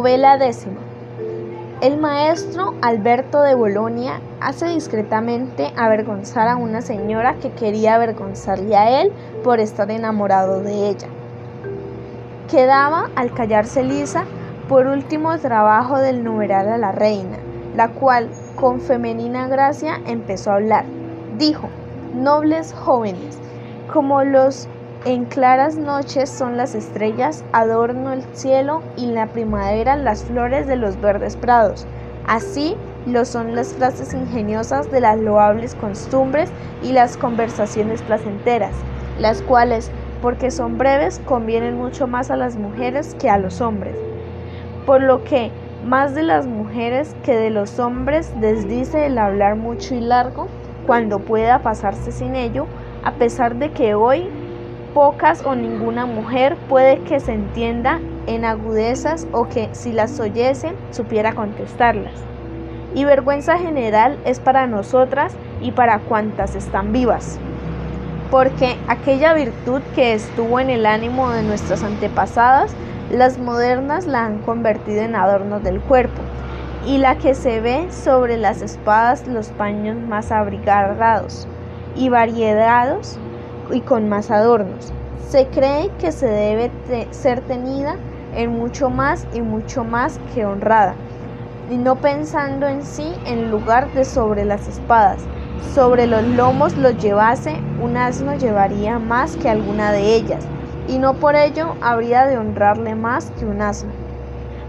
Novela décima. El maestro Alberto de Bolonia hace discretamente avergonzar a una señora que quería avergonzarle a él por estar enamorado de ella. Quedaba, al callarse Lisa, por último trabajo del numeral a la reina, la cual, con femenina gracia, empezó a hablar. Dijo, nobles jóvenes, como los en claras noches son las estrellas, adorno el cielo y la primavera las flores de los verdes prados. Así lo son las frases ingeniosas de las loables costumbres y las conversaciones placenteras, las cuales, porque son breves, convienen mucho más a las mujeres que a los hombres. Por lo que más de las mujeres que de los hombres desdice el hablar mucho y largo, cuando pueda pasarse sin ello, a pesar de que hoy pocas o ninguna mujer puede que se entienda en agudezas o que si las oyese supiera contestarlas. Y vergüenza general es para nosotras y para cuantas están vivas, porque aquella virtud que estuvo en el ánimo de nuestras antepasadas, las modernas la han convertido en adornos del cuerpo, y la que se ve sobre las espadas los paños más abrigados y variegados y con más adornos. Se cree que se debe ser tenida en mucho más y mucho más que honrada, y no pensando en sí en lugar de sobre las espadas. Sobre los lomos los llevase, un asno llevaría más que alguna de ellas, y no por ello habría de honrarle más que un asno.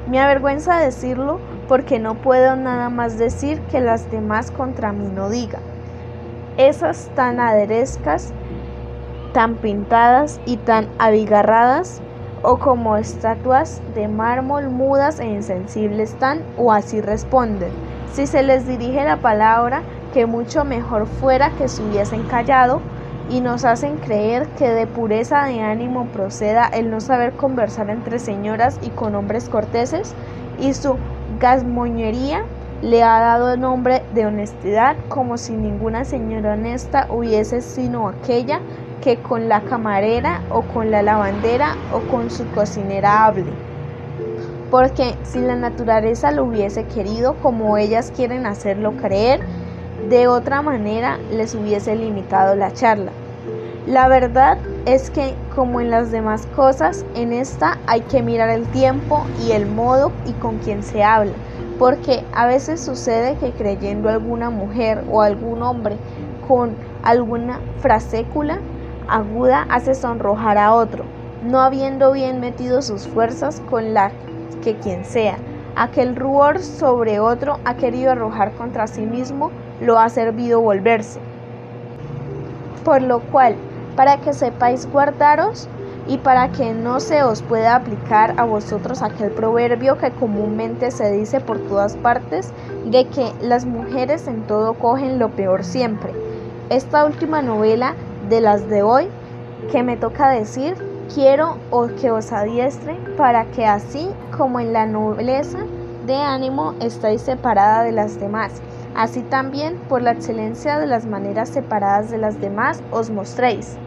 Me avergüenza decirlo porque no puedo nada más decir que las demás contra mí no digan. Esas tan aderezcas tan pintadas y tan abigarradas, o como estatuas de mármol mudas e insensibles tan, o así responden. Si se les dirige la palabra, que mucho mejor fuera que se hubiesen callado, y nos hacen creer que de pureza de ánimo proceda el no saber conversar entre señoras y con hombres corteses, y su gasmoñería le ha dado el nombre de honestidad, como si ninguna señora honesta hubiese sino aquella que con la camarera o con la lavandera o con su cocinera hable. Porque si la naturaleza lo hubiese querido como ellas quieren hacerlo creer, de otra manera les hubiese limitado la charla. La verdad es que, como en las demás cosas, en esta hay que mirar el tiempo y el modo y con quien se habla, porque a veces sucede que creyendo alguna mujer o algún hombre con alguna frasécula, aguda hace sonrojar a otro, no habiendo bien metido sus fuerzas con la que quien sea. Aquel rubor sobre otro ha querido arrojar contra sí mismo, lo ha servido volverse. Por lo cual, para que sepáis guardaros y para que no se os pueda aplicar a vosotros aquel proverbio que comúnmente se dice por todas partes, de que las mujeres en todo cogen lo peor siempre. Esta última novela de las de hoy que me toca decir, quiero que os adiestre para que así como en la nobleza de ánimo estáis separada de las demás, así también por la excelencia de las maneras separadas de las demás os mostréis.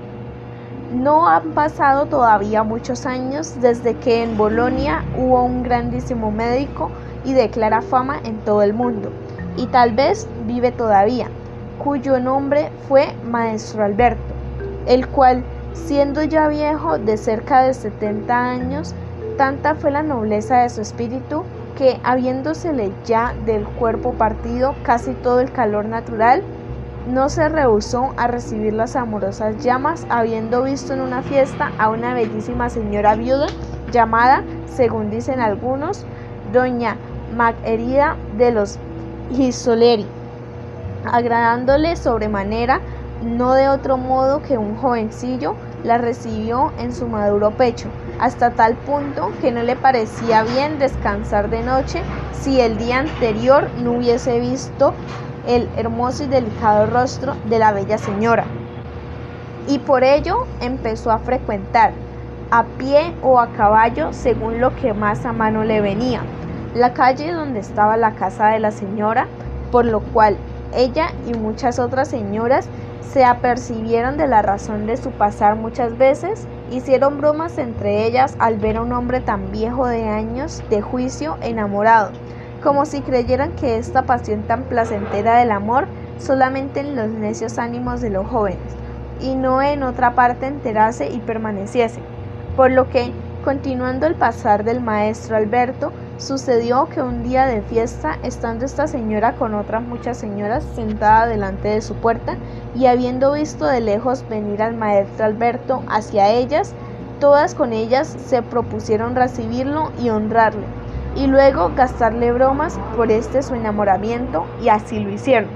No han pasado todavía muchos años desde que en Bolonia hubo un grandísimo médico y de clara fama en todo el mundo, y tal vez vive todavía, cuyo nombre fue Maestro Alberto el cual, siendo ya viejo de cerca de 70 años, tanta fue la nobleza de su espíritu que, habiéndosele ya del cuerpo partido casi todo el calor natural, no se rehusó a recibir las amorosas llamas, habiendo visto en una fiesta a una bellísima señora viuda llamada, según dicen algunos, doña Macherida de los Gisoleri, agradándole sobremanera no de otro modo que un jovencillo la recibió en su maduro pecho, hasta tal punto que no le parecía bien descansar de noche si el día anterior no hubiese visto el hermoso y delicado rostro de la bella señora. Y por ello empezó a frecuentar, a pie o a caballo, según lo que más a mano le venía, la calle donde estaba la casa de la señora, por lo cual ella y muchas otras señoras se apercibieron de la razón de su pasar muchas veces Hicieron bromas entre ellas al ver a un hombre tan viejo de años de juicio enamorado, como si creyeran que esta pasión tan placentera del amor solamente en los necios ánimos de los jóvenes, y no en otra parte enterase y permaneciese. Por lo que, continuando el pasar del maestro Alberto, sucedió que un día de fiesta, estando esta señora con otras muchas señoras sentada delante de su puerta, y habiendo visto de lejos venir al maestro Alberto hacia ellas, todas con ellas se propusieron recibirlo y honrarle, y luego gastarle bromas por este su enamoramiento, y así lo hicieron.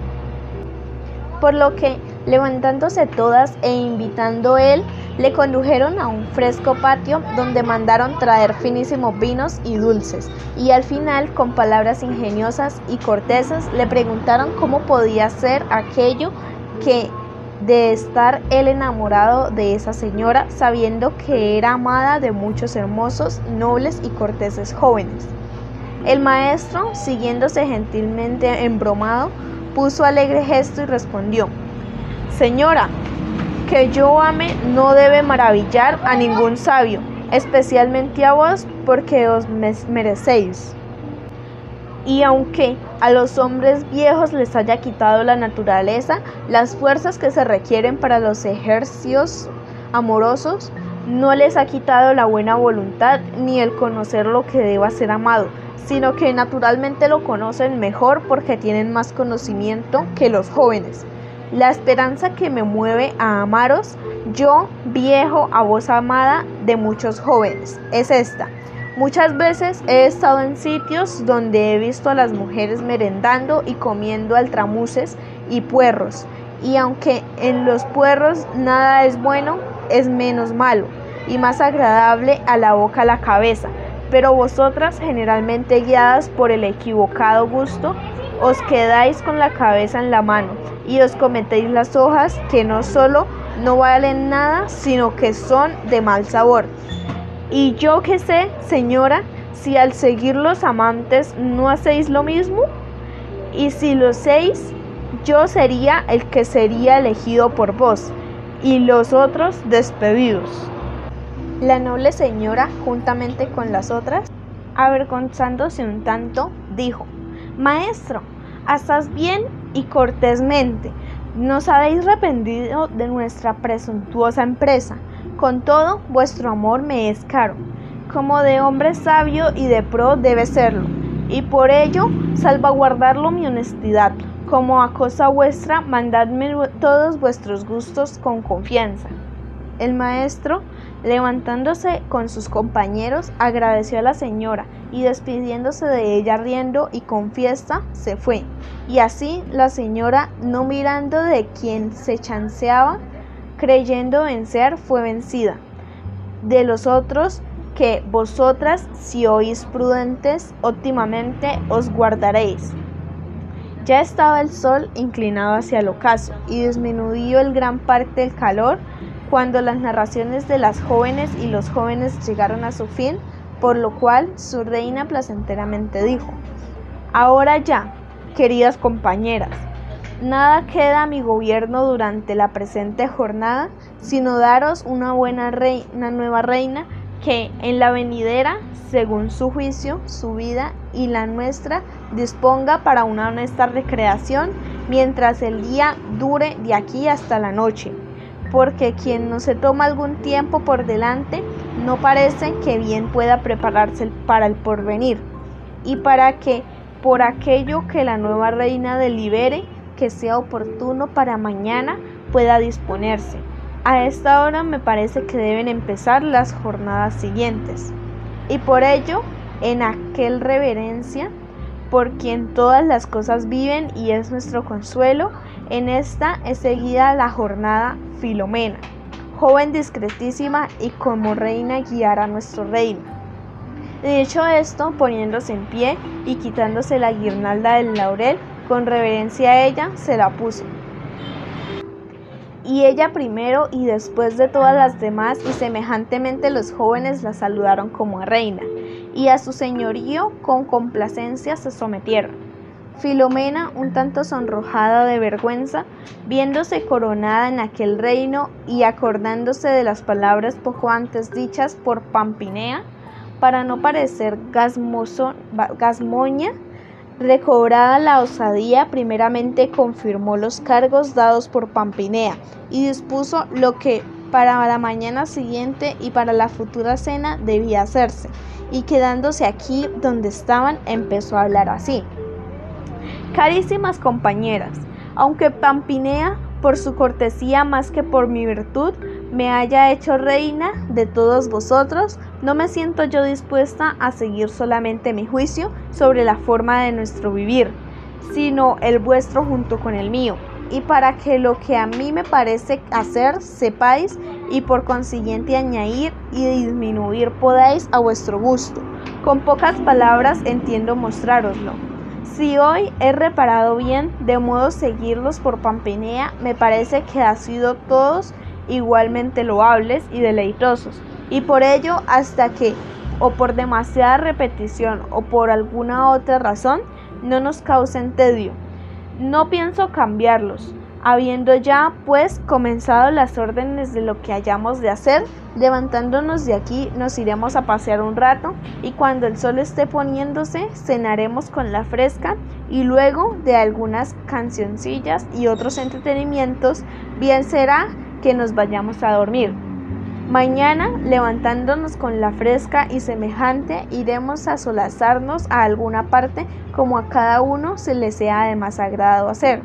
Por lo que, levantándose todas e invitando él, le condujeron a un fresco patio donde mandaron traer finísimos vinos y dulces, y al final, con palabras ingeniosas y cortesas, le preguntaron cómo podía ser aquello que de estar él enamorado de esa señora, sabiendo que era amada de muchos hermosos, nobles y corteses jóvenes. El maestro, siguiéndose gentilmente embromado, puso alegre gesto y respondió, Señora, que yo ame no debe maravillar a ningún sabio, especialmente a vos porque os merecéis. Y aunque a los hombres viejos les haya quitado la naturaleza, las fuerzas que se requieren para los ejercicios amorosos, no les ha quitado la buena voluntad ni el conocer lo que deba ser amado, sino que naturalmente lo conocen mejor porque tienen más conocimiento que los jóvenes. La esperanza que me mueve a amaros, yo, viejo, a vos amada de muchos jóvenes, es esta. Muchas veces he estado en sitios donde he visto a las mujeres merendando y comiendo altramuces y puerros, y aunque en los puerros nada es bueno, es menos malo y más agradable a la boca a la cabeza, pero vosotras, generalmente guiadas por el equivocado gusto, os quedáis con la cabeza en la mano y os cometéis las hojas que no solo no valen nada, sino que son de mal sabor. Y yo que sé, señora, si al seguir los amantes no hacéis lo mismo, y si lo hacéis, yo sería el que sería elegido por vos, y los otros despedidos. La noble señora, juntamente con las otras, avergonzándose un tanto, dijo, Maestro, hastás bien y cortésmente, nos habéis arrepentido de nuestra presuntuosa empresa, con todo vuestro amor me es caro, como de hombre sabio y de pro debe serlo, y por ello salvaguardarlo mi honestidad, como a cosa vuestra mandadme todos vuestros gustos con confianza. El maestro, levantándose con sus compañeros, agradeció a la señora y despidiéndose de ella riendo y con fiesta, se fue. Y así la señora, no mirando de quien se chanceaba, creyendo vencer, fue vencida. De los otros, que vosotras, si oís prudentes, óptimamente os guardaréis. Ya estaba el sol inclinado hacia el ocaso y disminuyó el gran parte del calor cuando las narraciones de las jóvenes y los jóvenes llegaron a su fin, por lo cual su reina placenteramente dijo, Ahora ya, queridas compañeras, nada queda a mi gobierno durante la presente jornada, sino daros una buena reina, nueva reina, que en la venidera, según su juicio, su vida y la nuestra, disponga para una honesta recreación, mientras el día dure de aquí hasta la noche porque quien no se toma algún tiempo por delante no parece que bien pueda prepararse para el porvenir, y para que por aquello que la nueva reina delibere que sea oportuno para mañana pueda disponerse. A esta hora me parece que deben empezar las jornadas siguientes. Y por ello, en aquel reverencia, por quien todas las cosas viven y es nuestro consuelo, en esta es seguida la jornada Filomena, joven discretísima y como reina guiará nuestro reino. Dicho esto, poniéndose en pie y quitándose la guirnalda del laurel, con reverencia a ella se la puso. Y ella primero y después de todas las demás, y semejantemente los jóvenes la saludaron como a reina, y a su señorío con complacencia se sometieron. Filomena, un tanto sonrojada de vergüenza, viéndose coronada en aquel reino y acordándose de las palabras poco antes dichas por Pampinea, para no parecer gasmoña, recobrada la osadía, primeramente confirmó los cargos dados por Pampinea y dispuso lo que para la mañana siguiente y para la futura cena debía hacerse, y quedándose aquí donde estaban empezó a hablar así. Carísimas compañeras, aunque Pampinea, por su cortesía más que por mi virtud, me haya hecho reina de todos vosotros, no me siento yo dispuesta a seguir solamente mi juicio sobre la forma de nuestro vivir, sino el vuestro junto con el mío, y para que lo que a mí me parece hacer sepáis y por consiguiente añadir y disminuir podáis a vuestro gusto. Con pocas palabras entiendo mostrároslo. Si hoy he reparado bien de modo seguirlos por Pampinea, me parece que ha sido todos igualmente loables y deleitosos, y por ello hasta que, o por demasiada repetición o por alguna otra razón, no nos causen tedio. No pienso cambiarlos, Habiendo ya, pues, comenzado las órdenes de lo que hayamos de hacer, levantándonos de aquí nos iremos a pasear un rato y cuando el sol esté poniéndose cenaremos con la fresca y luego de algunas cancioncillas y otros entretenimientos, bien será que nos vayamos a dormir. Mañana, levantándonos con la fresca y semejante, iremos a solazarnos a alguna parte como a cada uno se le sea de más agrado hacer.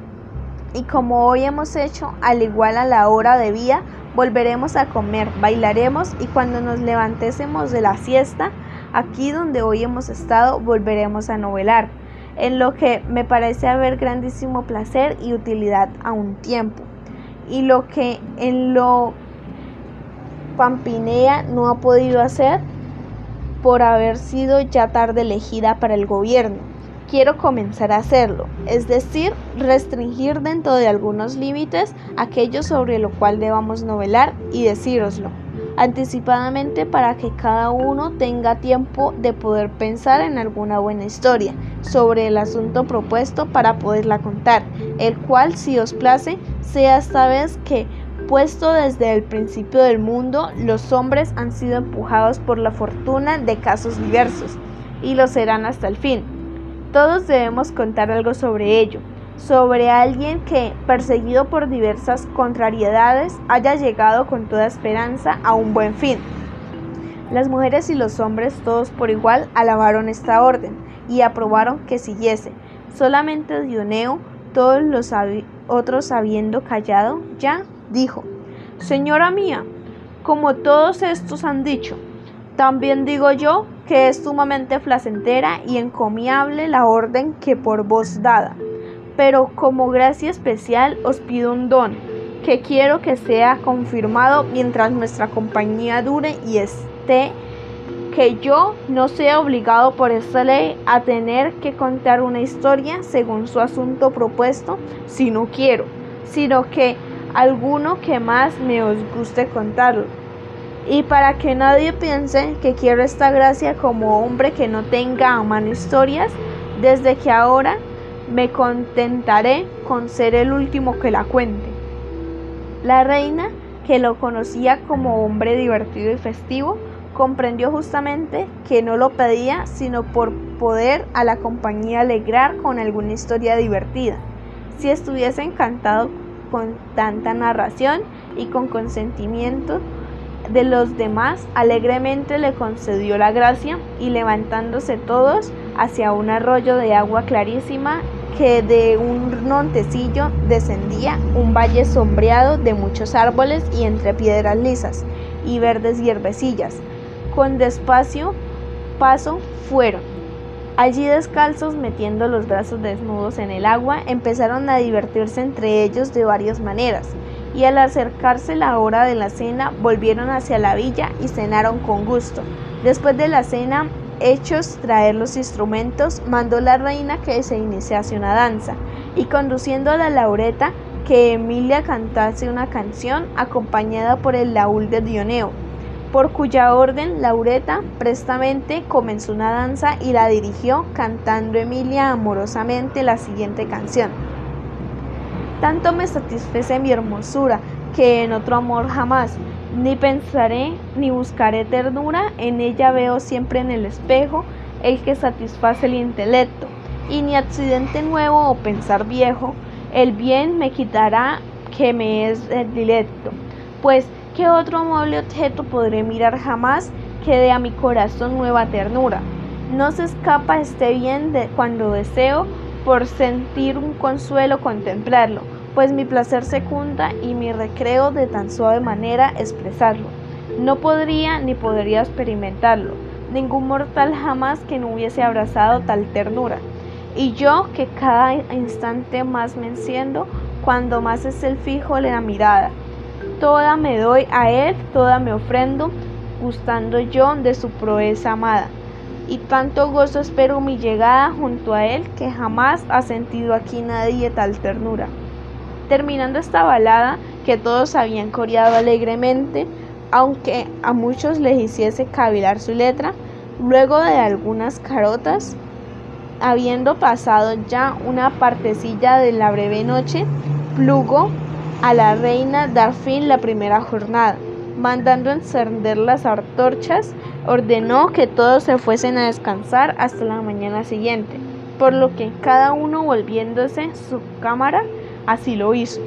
Y como hoy hemos hecho, al igual a la hora de vía, volveremos a comer, bailaremos y cuando nos levantésemos de la siesta, aquí donde hoy hemos estado, volveremos a novelar, en lo que me parece haber grandísimo placer y utilidad a un tiempo, y lo que en lo Pampinea no ha podido hacer por haber sido ya tarde elegida para el gobierno. Quiero comenzar a hacerlo, es decir, restringir dentro de algunos límites aquello sobre lo cual debamos novelar y decíroslo anticipadamente para que cada uno tenga tiempo de poder pensar en alguna buena historia sobre el asunto propuesto para poderla contar, el cual, si os place, sea esta vez que, puesto desde el principio del mundo, los hombres han sido empujados por la fortuna de casos diversos, y lo serán hasta el fin todos debemos contar algo sobre ello, sobre alguien que, perseguido por diversas contrariedades, haya llegado con toda esperanza a un buen fin. Las mujeres y los hombres, todos por igual, alabaron esta orden y aprobaron que siguiese. Solamente Dioneo, todos los otros habiendo callado, ya dijo, Señora mía, como todos estos han dicho, también digo yo que es sumamente placentera y encomiable la orden que por vos dada. Pero como gracia especial os pido un don, que quiero que sea confirmado mientras nuestra compañía dure y esté, que yo no sea obligado por esta ley a tener que contar una historia según su asunto propuesto, si no quiero, sino que alguno que más me os guste contarlo y para que nadie piense que quiero esta gracia como hombre que no tenga a mano historias, desde que ahora me contentaré con ser el último que la cuente. La reina, que lo conocía como hombre divertido y festivo, comprendió justamente que no lo pedía sino por poder a la compañía alegrar con alguna historia divertida. Si estuviese encantado con tanta narración y con consentimiento, de los demás alegremente le concedió la gracia y levantándose todos hacia un arroyo de agua clarísima que de un montecillo descendía un valle sombreado de muchos árboles y entre piedras lisas y verdes hierbecillas. Con despacio paso fueron. Allí descalzos, metiendo los brazos desnudos en el agua, empezaron a divertirse entre ellos de varias maneras y al acercarse la hora de la cena volvieron hacia la villa y cenaron con gusto. Después de la cena, hechos traer los instrumentos, mandó la reina que se iniciase una danza y conduciendo a la laureta que Emilia cantase una canción acompañada por el laúl de Dioneo. Por cuya orden Laureta prestamente comenzó una danza y la dirigió cantando Emilia amorosamente la siguiente canción. Tanto me satisface mi hermosura que en otro amor jamás, ni pensaré ni buscaré ternura, en ella veo siempre en el espejo el que satisface el intelecto, y ni accidente nuevo o pensar viejo, el bien me quitará que me es dilecto, pues ¿qué otro amable objeto podré mirar jamás que dé a mi corazón nueva ternura? No se escapa este bien de cuando deseo por sentir un consuelo contemplarlo, pues mi placer secunda y mi recreo de tan suave manera expresarlo. No podría ni podría experimentarlo, ningún mortal jamás que no hubiese abrazado tal ternura. Y yo que cada instante más me enciendo, cuando más es el fijo la mirada. Toda me doy a él, toda me ofrendo, gustando yo de su proeza amada. Y tanto gozo espero mi llegada junto a él que jamás ha sentido aquí nadie tal ternura. Terminando esta balada que todos habían coreado alegremente, aunque a muchos les hiciese cavilar su letra, luego de algunas carotas, habiendo pasado ya una partecilla de la breve noche, plugó a la reina dar fin la primera jornada. Mandando encender las antorchas, ordenó que todos se fuesen a descansar hasta la mañana siguiente, por lo que cada uno volviéndose su cámara así lo hizo.